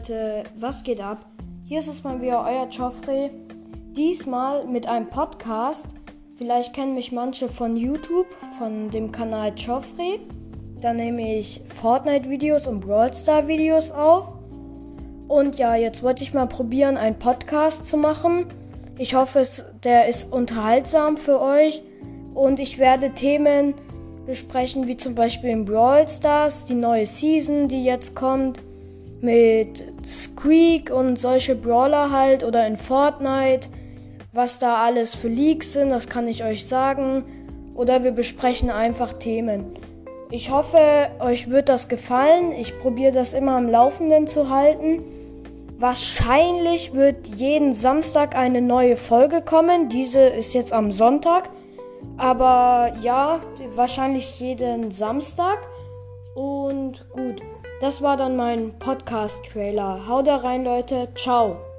Leute, was geht ab? Hier ist es mal wieder euer Joffrey. Diesmal mit einem Podcast. Vielleicht kennen mich manche von YouTube, von dem Kanal Joffrey. Da nehme ich Fortnite-Videos und Brawl Star-Videos auf. Und ja, jetzt wollte ich mal probieren, einen Podcast zu machen. Ich hoffe, es, der ist unterhaltsam für euch. Und ich werde Themen besprechen, wie zum Beispiel in Brawl Stars, die neue Season, die jetzt kommt, mit Squeak und solche Brawler halt oder in Fortnite, was da alles für Leaks sind, das kann ich euch sagen. Oder wir besprechen einfach Themen. Ich hoffe, euch wird das gefallen. Ich probiere das immer am Laufenden zu halten. Wahrscheinlich wird jeden Samstag eine neue Folge kommen. Diese ist jetzt am Sonntag. Aber ja, wahrscheinlich jeden Samstag. Und gut, das war dann mein Podcast-Trailer. Haut da rein, Leute. Ciao.